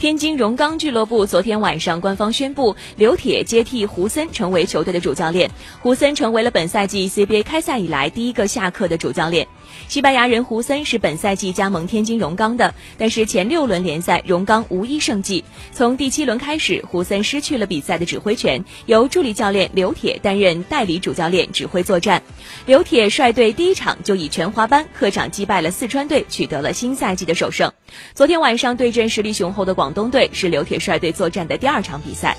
天津荣钢俱乐部昨天晚上官方宣布，刘铁接替胡森成为球队的主教练。胡森成为了本赛季 CBA 开赛以来第一个下课的主教练。西班牙人胡森是本赛季加盟天津荣钢的，但是前六轮联赛荣钢无一胜绩。从第七轮开始，胡森失去了比赛的指挥权，由助理教练刘铁担任代理主教练，指挥作战。刘铁率队第一场就以全华班客场击败了四川队，取得了新赛季的首胜。昨天晚上对阵实力雄厚的广广东队，是刘铁帅队作战的第二场比赛。